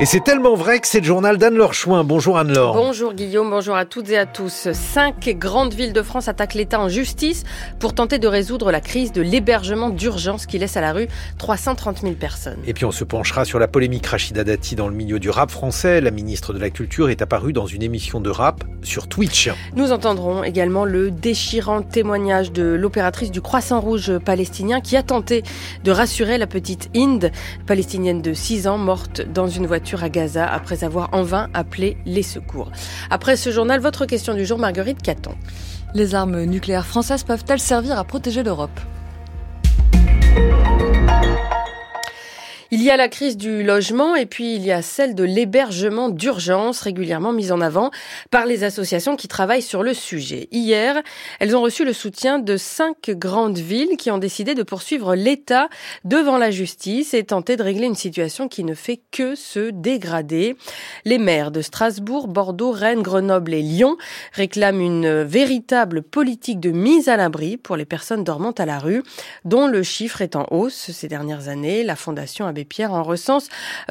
Et c'est tellement vrai que c'est le journal d'Anne-Laure Chouin. Bonjour Anne-Laure. Bonjour Guillaume, bonjour à toutes et à tous. Cinq grandes villes de France attaquent l'État en justice pour tenter de résoudre la crise de l'hébergement d'urgence qui laisse à la rue 330 000 personnes. Et puis on se penchera sur la polémique Rachida Dati dans le milieu du rap français. La ministre de la Culture est apparue dans une émission de rap sur Twitch. Nous entendrons également le déchirant témoignage de l'opératrice du Croissant Rouge palestinien qui a tenté de rassurer la petite Inde, palestinienne de 6 ans, morte dans une voiture à Gaza après avoir en vain appelé les secours. Après ce journal, votre question du jour, Marguerite Caton. Les armes nucléaires françaises peuvent-elles servir à protéger l'Europe? Il y a la crise du logement et puis il y a celle de l'hébergement d'urgence régulièrement mise en avant par les associations qui travaillent sur le sujet. Hier, elles ont reçu le soutien de cinq grandes villes qui ont décidé de poursuivre l'État devant la justice et tenter de régler une situation qui ne fait que se dégrader. Les maires de Strasbourg, Bordeaux, Rennes, Grenoble et Lyon réclament une véritable politique de mise à l'abri pour les personnes dormant à la rue, dont le chiffre est en hausse ces dernières années. La Fondation Pierre en recense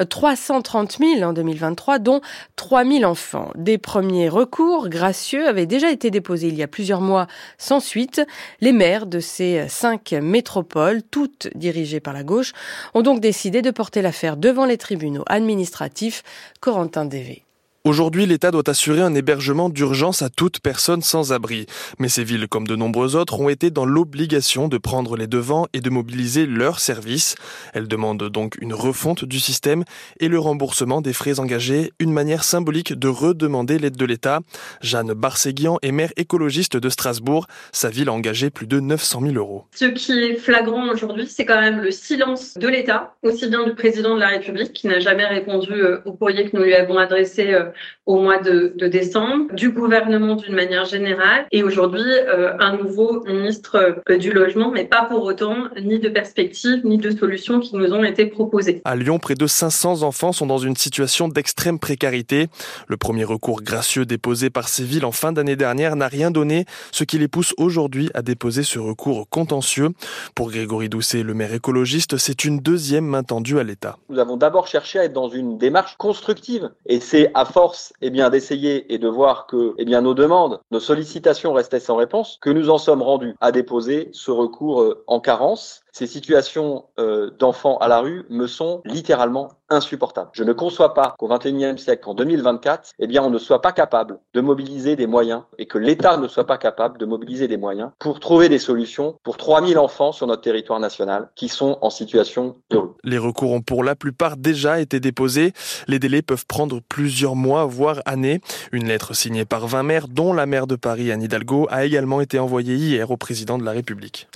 330 000 en 2023, dont 3 000 enfants. Des premiers recours gracieux avaient déjà été déposés il y a plusieurs mois sans suite. Les maires de ces cinq métropoles, toutes dirigées par la gauche, ont donc décidé de porter l'affaire devant les tribunaux administratifs. Corentin Dévé. Aujourd'hui, l'État doit assurer un hébergement d'urgence à toute personne sans abri. Mais ces villes, comme de nombreuses autres, ont été dans l'obligation de prendre les devants et de mobiliser leurs services. Elles demandent donc une refonte du système et le remboursement des frais engagés, une manière symbolique de redemander l'aide de l'État. Jeanne Barséguian est maire écologiste de Strasbourg. Sa ville a engagé plus de 900 000 euros. Ce qui est flagrant aujourd'hui, c'est quand même le silence de l'État, aussi bien du président de la République, qui n'a jamais répondu euh, au courrier que nous lui avons adressé euh, au mois de, de décembre, du gouvernement d'une manière générale, et aujourd'hui euh, un nouveau ministre euh, du logement, mais pas pour autant ni de perspectives ni de solutions qui nous ont été proposées. À Lyon, près de 500 enfants sont dans une situation d'extrême précarité. Le premier recours gracieux déposé par ces villes en fin d'année dernière n'a rien donné, ce qui les pousse aujourd'hui à déposer ce recours contentieux. Pour Grégory Doucet, le maire écologiste, c'est une deuxième main tendue à l'État. Nous avons d'abord cherché à être dans une démarche constructive, et c'est à force eh bien, d'essayer et de voir que eh bien, nos demandes, nos sollicitations restaient sans réponse, que nous en sommes rendus à déposer ce recours euh, en carence ces situations euh, d'enfants à la rue me sont littéralement insupportables. Je ne conçois pas qu'au XXIe siècle, en 2024, eh bien, on ne soit pas capable de mobiliser des moyens et que l'État ne soit pas capable de mobiliser des moyens pour trouver des solutions pour 3000 enfants sur notre territoire national qui sont en situation de. Les recours ont pour la plupart déjà été déposés. Les délais peuvent prendre plusieurs mois, voire années. Une lettre signée par 20 maires, dont la maire de Paris, Anne Hidalgo, a également été envoyée hier au président de la République.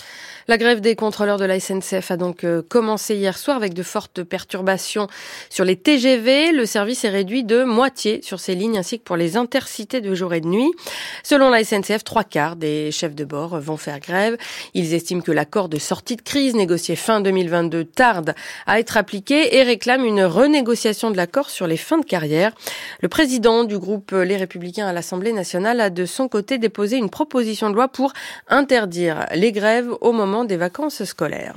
La grève des contrôleurs de la SNCF a donc euh, commencé hier soir avec de fortes perturbations sur les TGV. Le service est réduit de moitié sur ces lignes ainsi que pour les intercités de jour et de nuit. Selon la SNCF, trois quarts des chefs de bord vont faire grève. Ils estiment que l'accord de sortie de crise négocié fin 2022 tarde à être appliqué et réclament une renégociation de l'accord sur les fins de carrière. Le président du groupe Les Républicains à l'Assemblée nationale a de son côté déposé une proposition de loi pour interdire les grèves au moment des vacances scolaires.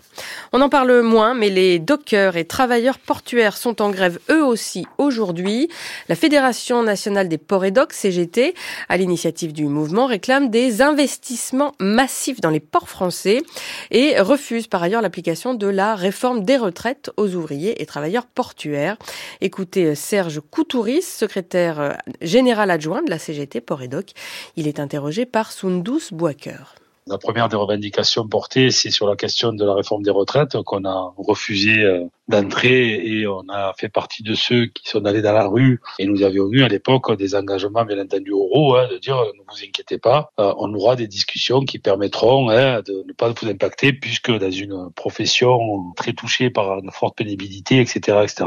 On en parle moins, mais les dockers et travailleurs portuaires sont en grève eux aussi aujourd'hui. La Fédération nationale des ports et docks, CGT, à l'initiative du mouvement, réclame des investissements massifs dans les ports français et refuse par ailleurs l'application de la réforme des retraites aux ouvriers et travailleurs portuaires. Écoutez Serge Coutouris, secrétaire général adjoint de la CGT Port et Doc. Il est interrogé par Sundus Boaker. La première des revendications portées, c'est sur la question de la réforme des retraites qu'on a refusé euh, d'entrer et on a fait partie de ceux qui sont allés dans la rue et nous avions eu à l'époque des engagements bien entendu oraux hein, de dire ne vous inquiétez pas, euh, on aura des discussions qui permettront hein, de ne pas vous impacter puisque dans une profession très touchée par une forte pénibilité, etc., etc.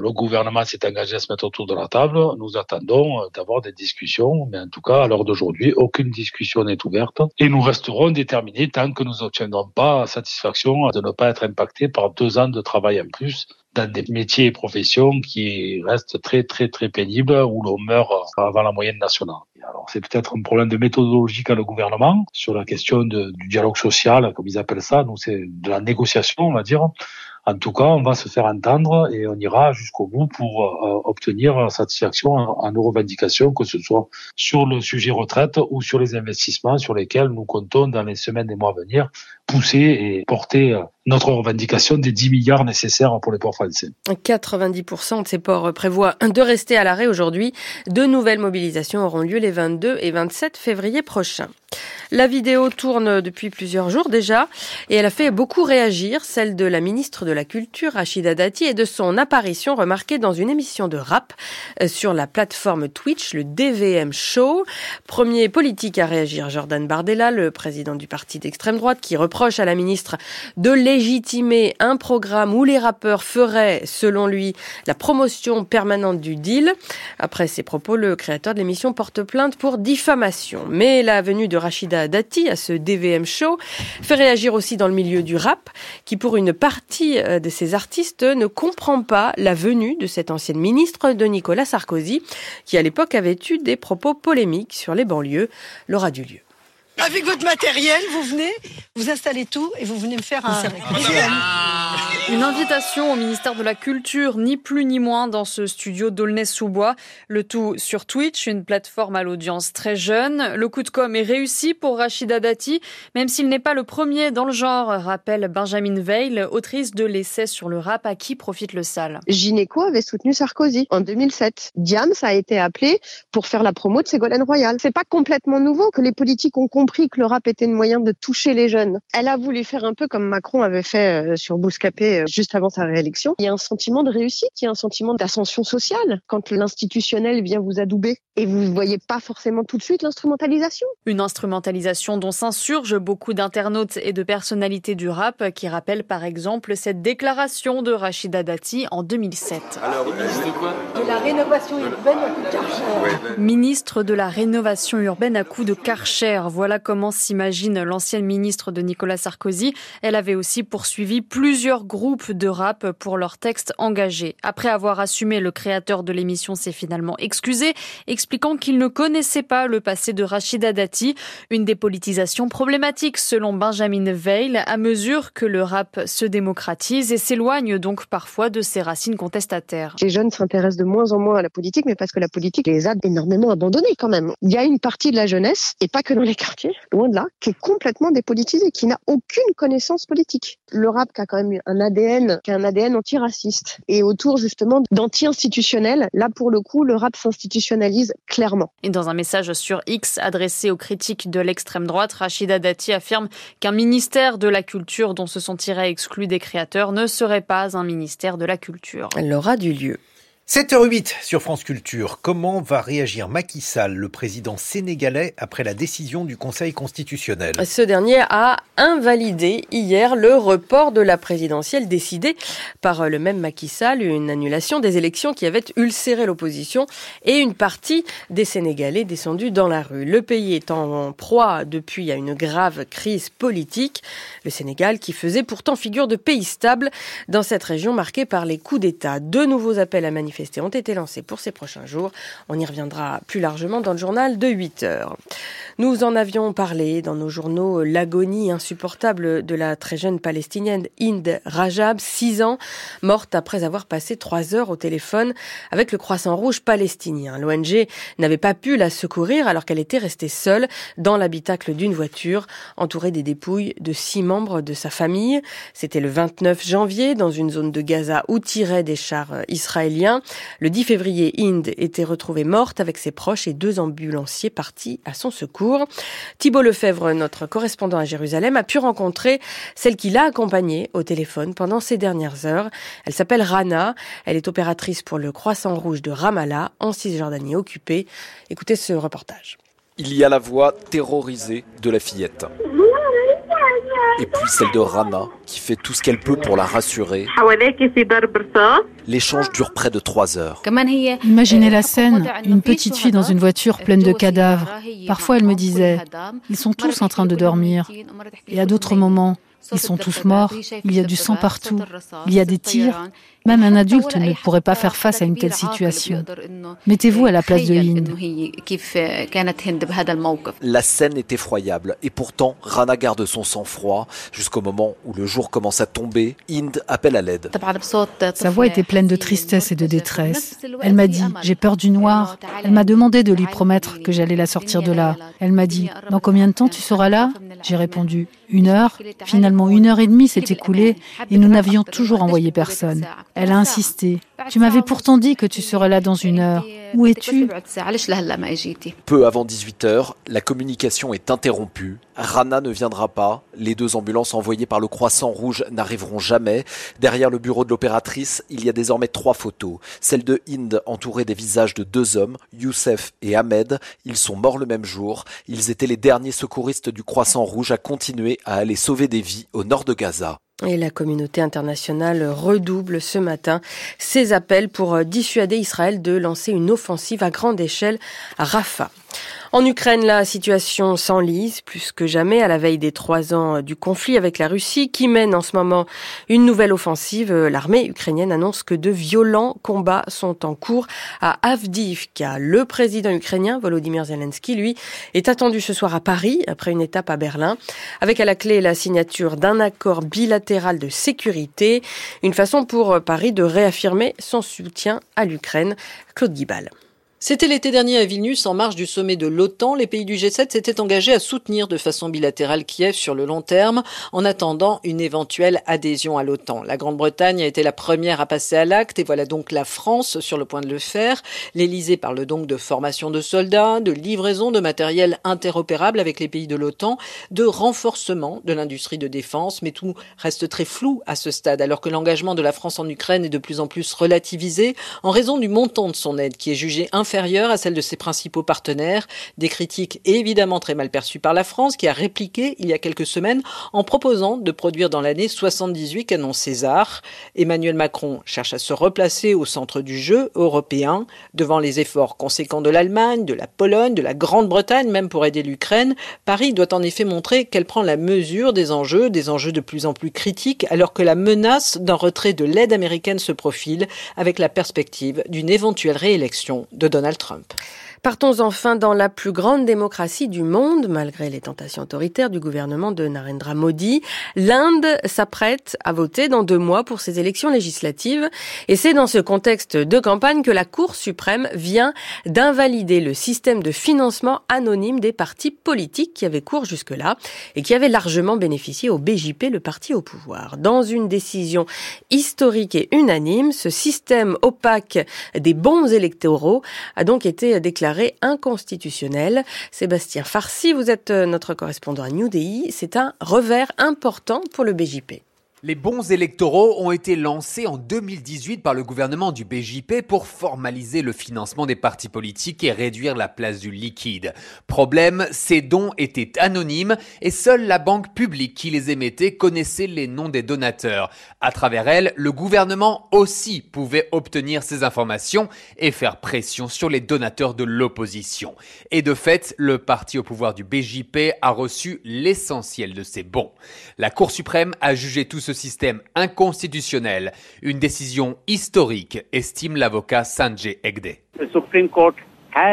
Le gouvernement s'est engagé à se mettre autour de la table. Nous attendons euh, d'avoir des discussions, mais en tout cas, à l'heure d'aujourd'hui, aucune discussion n'est ouverte. Et nous resterons déterminés tant que nous n'obtiendrons pas satisfaction de ne pas être impactés par deux ans de travail en plus dans des métiers et professions qui restent très très très pénibles où l'on meurt avant la moyenne nationale. Alors c'est peut-être un problème de méthodologie qu'a le gouvernement sur la question du dialogue social, comme ils appellent ça. Donc c'est de la négociation, on va dire En tout cas, on va se faire entendre et on ira jusqu'au bout pour euh, obtenir satisfaction à nos revendications, que ce soit sur le sujet retraite ou sur les investissements sur lesquels nous comptons dans les semaines et mois à venir pousser et porter euh, notre revendication des 10 milliards nécessaires pour les ports français. 90% de ces ports prévoient de rester à l'arrêt aujourd'hui. De nouvelles mobilisations auront lieu les 22 et 27 février prochains. La vidéo tourne depuis plusieurs jours déjà et elle a fait beaucoup réagir, celle de la ministre de la Culture, Rachida Dati, et de son apparition remarquée dans une émission de rap euh, sur la plateforme Twitch, le DVM Show. Premier politique à réagir, Jordan Bardella, le président du parti d'extrême droite, qui reproche à la ministre de légitimer un programme où les rappeurs feraient, selon lui, la promotion permanente du deal. Après ces propos, le créateur de l'émission porte plainte pour diffamation. Mais la venue de Rachida Dati à ce DVM show fait réagir aussi dans le milieu du rap, qui pour une partie euh, de ces artistes ne comprend pas la venue de cette ancienne ministre de Nicolas Sarkozy, qui à l'époque avait eu des propos polémiques sur les banlieues. Laura Dulieu. Avec votre matériel, vous venez, vous installez tout et vous venez me faire un Une invitation au ministère de la Culture, ni plus ni moins, dans ce studio d'Aulnay-sous-Bois. Le tout sur Twitch, une plateforme à l'audience très jeune. Le coup de com' est réussi pour Rachida Dati, même s'il n'est pas le premier dans le genre, rappelle Benjamin Veil, autrice de l'essai sur le rap à qui profite le sale. Gineco avait soutenu Sarkozy en 2007. Diams a été appelé pour faire la promo de Ségolène Royal. C'est pas complètement nouveau que les politiques ont compris compris que le rap était un moyen de toucher les jeunes. Elle a voulu faire un peu comme Macron avait fait euh, sur Bouscapé euh, juste avant sa réélection. Il y a un sentiment de réussite, il y a un sentiment d'ascension sociale quand l'institutionnel vient vous adouber et vous ne voyez pas forcément tout de suite l'instrumentalisation. Une instrumentalisation dont s'insurgent beaucoup d'internautes et de personnalités du rap qui rappellent par exemple cette déclaration de Rachida Dati en 2007. Alors, de la rénovation urbaine à coup de Karcher. Ministre de la rénovation urbaine à coup de Karcher. Voilà comment s'imagine l'ancienne ministre de Nicolas Sarkozy. Elle avait aussi poursuivi plusieurs groupes de rap pour leurs textes engagés. Après avoir assumé, le créateur de l'émission s'est finalement excusé, expliquant qu'il ne connaissait pas le passé de Rachida Dati, une dépolitisation problématique selon Benjamin Veil à mesure que le rap se démocratise et s'éloigne donc parfois de ses racines contestataires. Les jeunes s'intéressent de moins en moins à la politique, mais parce que la politique les a énormément abandonnés quand même. Il y a une partie de la jeunesse, et pas que dans les quartiers, loin de là, qui est complètement dépolitisé, qui n'a aucune connaissance politique. Le rap qui a quand même un ADN, qui a un ADN antiraciste, et autour justement d'anti-institutionnel, là pour le coup, le rap s'institutionnalise clairement. Et dans un message sur X adressé aux critiques de l'extrême droite, Rachida Dati affirme qu'un ministère de la culture dont se sentirait exclu des créateurs ne serait pas un ministère de la culture. Elle aura du lieu. 7h08 sur France Culture. Comment va réagir Macky Sall, le président sénégalais, après la décision du Conseil constitutionnel? Ce dernier a invalidé hier le report de la présidentielle décidé par le même Macky Sall, une annulation des élections qui avait ulcéré l'opposition et une partie des Sénégalais descendus dans la rue. Le pays est en proie depuis à une grave crise politique. Le Sénégal qui faisait pourtant figure de pays stable dans cette région marquée par les coups d'État. De nouveaux appels à manifester ont été lancés pour ces prochains jours. On y reviendra plus largement dans le journal de 8 heures. Nous en avions parlé dans nos journaux l'agonie insupportable de la très jeune palestinienne Inde Rajab, 6 ans, morte après avoir passé 3 heures au téléphone avec le Croissant Rouge palestinien. L'ONG n'avait pas pu la secourir alors qu'elle était restée seule dans l'habitacle d'une voiture, entourée des dépouilles de six membres de sa famille. C'était le 29 janvier dans une zone de Gaza où tiraient des chars israéliens. Le 10 février, Inde était retrouvée morte avec ses proches et deux ambulanciers partis à son secours. Thibault Lefebvre, notre correspondant à Jérusalem, a pu rencontrer celle qui l'a accompagnée au téléphone pendant ces dernières heures. Elle s'appelle Rana. Elle est opératrice pour le Croissant Rouge de Ramallah, en Cisjordanie occupée. Écoutez ce reportage. Il y a la voix terrorisée de la fillette et puis celle de Rana, qui fait tout ce qu'elle peut pour la rassurer. L'échange dure près de trois heures. Imaginez la scène, une petite fille dans une voiture pleine de cadavres. Parfois elle me disait, ils sont tous en train de dormir. Et à d'autres moments, Ils sont tous morts, il y a du sang partout, il y a des tirs. Même un adulte ne pourrait pas faire face à une telle situation. Mettez-vous à la place de Hind. La scène est effroyable et pourtant Rana garde son sang-froid jusqu'au moment où le jour commence à tomber. Hind appelle à l'aide. Sa voix était pleine de tristesse et de détresse. Elle m'a dit J'ai peur du noir. Elle m'a demandé de lui promettre que j'allais la sortir de là. Elle m'a dit Dans combien de temps tu seras là? J'ai répondu Une heure. Finalement, une heure et demie s'est écoulée et nous n'avions toujours envoyé personne. Elle a insisté. Tu m'avais pourtant dit que tu serais là dans une heure. Où es-tu Peu avant 18h, la communication est interrompue. Rana ne viendra pas. Les deux ambulances envoyées par le Croissant Rouge n'arriveront jamais. Derrière le bureau de l'opératrice, il y a désormais trois photos. Celle de Hind entourée des visages de deux hommes, Youssef et Ahmed. Ils sont morts le même jour. Ils étaient les derniers secouristes du Croissant Rouge à continuer à aller sauver des vies au nord de Gaza. Et la communauté internationale redouble ce matin ses appels pour dissuader Israël de lancer une offensive à grande échelle à Rafah. En Ukraine, la situation s'enlise plus que jamais à la veille des trois ans du conflit avec la Russie qui mène en ce moment une nouvelle offensive. L'armée ukrainienne annonce que de violents combats sont en cours à Avdiivka. Le président ukrainien Volodymyr Zelensky, lui, est attendu ce soir à Paris après une étape à Berlin avec à la clé la signature d'un accord bilatéral de sécurité. Une façon pour Paris de réaffirmer son soutien à l'Ukraine. Claude Guibal. C'était l'été dernier à Vilnius, en marge du sommet de l'OTAN. Les pays du G7 s'étaient engagés à soutenir de façon bilatérale Kiev sur le long terme, en attendant une éventuelle adhésion à l'OTAN. La Grande-Bretagne a été la première à passer à l'acte, et voilà donc la France sur le point de le faire. L'Élysée parle donc de formation de soldats, de livraison de matériel interopérable avec les pays de l'OTAN, de renforcement de l'industrie de défense, mais tout reste très flou à ce stade, alors que l'engagement de la France en Ukraine est de plus en plus relativisé en raison du montant de son aide qui est jugé inférieure à celle de ses principaux partenaires. Des critiques évidemment très mal perçues par la France qui a répliqué il y a quelques semaines en proposant de produire dans l'année 78 canons César. Emmanuel Macron cherche à se replacer au centre du jeu européen devant les efforts conséquents de l'Allemagne, de la Pologne, de la Grande-Bretagne même pour aider l'Ukraine. Paris doit en effet montrer qu'elle prend la mesure des enjeux, des enjeux de plus en plus critiques alors que la menace d'un retrait de l'aide américaine se profile avec la perspective d'une éventuelle réélection de Donald Donald Trump. Partons enfin dans la plus grande démocratie du monde, malgré les tentations autoritaires du gouvernement de Narendra Modi. L'Inde s'apprête à voter dans deux mois pour ses élections législatives. Et c'est dans ce contexte de campagne que la Cour suprême vient d'invalider le système de financement anonyme des partis politiques qui avait cours jusque-là et qui avait largement bénéficié au BJP, le parti au pouvoir. Dans une décision historique et unanime, ce système opaque des bons électoraux a donc été déclaré inconstitutionnel. Sébastien Farsi, vous êtes euh, notre correspondant à New Delhi. C'est un revers important pour le BJP. Les bons électoraux ont été lancés en 2018 par le gouvernement du BJP pour formaliser le financement des partis politiques et réduire la place du liquide. Problème, ces dons étaient anonymes et seule la banque publique qui les émettait connaissait les noms des donateurs. À travers elle, le gouvernement aussi pouvait obtenir ces informations et faire pression sur les donateurs de l'opposition. Et de fait, le parti au pouvoir du BJP a reçu l'essentiel de ces bons. La Cour suprême a jugé tout ce système inconstitutionnel. Une décision historique, estime l'avocat Sanjay Egde.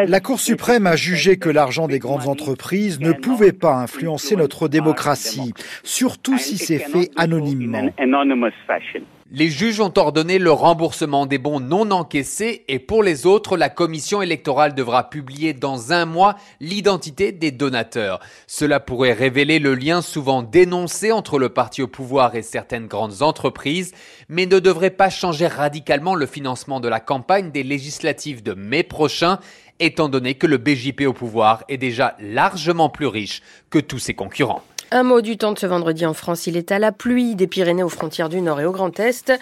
La Cour suprême a jugé que l'argent des grandes entreprises ne pouvait pas influencer notre démocratie, surtout si c'est fait anonymement. Les juges ont ordonné le remboursement des bons non encaissés et pour les autres, la commission électorale devra publier dans un mois l'identité des donateurs. Cela pourrait révéler le lien souvent dénoncé entre le parti au pouvoir et certaines grandes entreprises, mais ne devrait pas changer radicalement le financement de la campagne des législatives de mai prochain, étant donné que le BJP au pouvoir est déjà largement plus riche que tous ses concurrents. Un mot du temps de ce vendredi en France. Il est à la pluie des Pyrénées aux frontières du Nord et au Grand Est.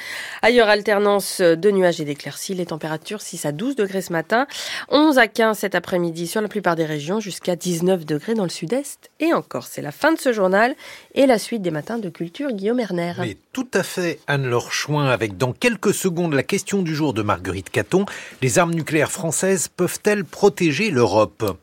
Ailleurs, alternance de nuages et d'éclaircies. Les températures 6 à 12 degrés ce matin, 11 à 15 cet après-midi sur la plupart des régions, jusqu'à 19 degrés dans le sud-est et encore. C'est la fin de ce journal et la suite des matins de culture Guillaume Erner. Mais tout à fait, Anne-Laure Chouin, avec dans quelques secondes la question du jour de Marguerite Caton. Les armes nucléaires françaises peuvent-elles protéger l'Europe?